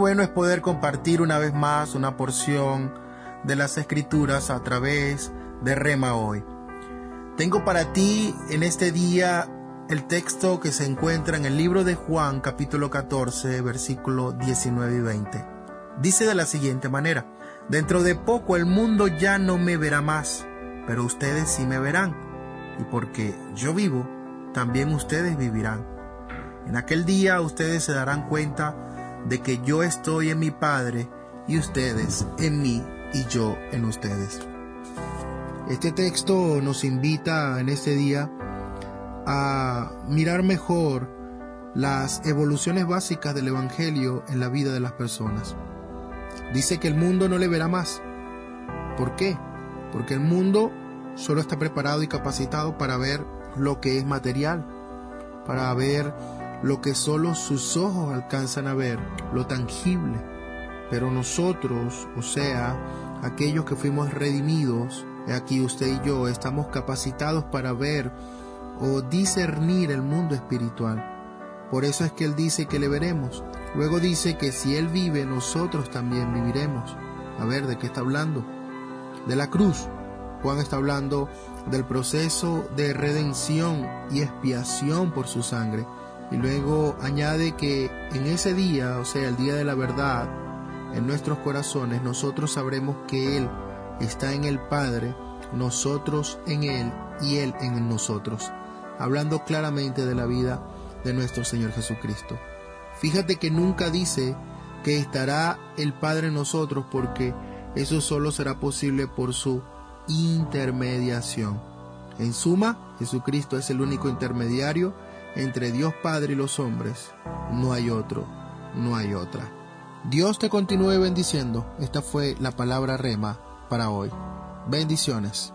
bueno es poder compartir una vez más una porción de las escrituras a través de Rema hoy. Tengo para ti en este día el texto que se encuentra en el libro de Juan capítulo 14 versículo 19 y 20. Dice de la siguiente manera, Dentro de poco el mundo ya no me verá más, pero ustedes sí me verán, y porque yo vivo, también ustedes vivirán. En aquel día ustedes se darán cuenta de que yo estoy en mi Padre y ustedes en mí y yo en ustedes. Este texto nos invita en este día a mirar mejor las evoluciones básicas del Evangelio en la vida de las personas. Dice que el mundo no le verá más. ¿Por qué? Porque el mundo solo está preparado y capacitado para ver lo que es material, para ver lo que solo sus ojos alcanzan a ver, lo tangible. Pero nosotros, o sea, aquellos que fuimos redimidos, aquí usted y yo, estamos capacitados para ver o discernir el mundo espiritual. Por eso es que Él dice que le veremos. Luego dice que si Él vive, nosotros también viviremos. A ver, ¿de qué está hablando? De la cruz. Juan está hablando del proceso de redención y expiación por su sangre. Y luego añade que en ese día, o sea, el día de la verdad, en nuestros corazones, nosotros sabremos que Él está en el Padre, nosotros en Él y Él en nosotros. Hablando claramente de la vida de nuestro Señor Jesucristo. Fíjate que nunca dice que estará el Padre en nosotros porque eso solo será posible por su intermediación. En suma, Jesucristo es el único intermediario entre Dios Padre y los hombres. No hay otro, no hay otra. Dios te continúe bendiciendo. Esta fue la palabra rema para hoy. Bendiciones.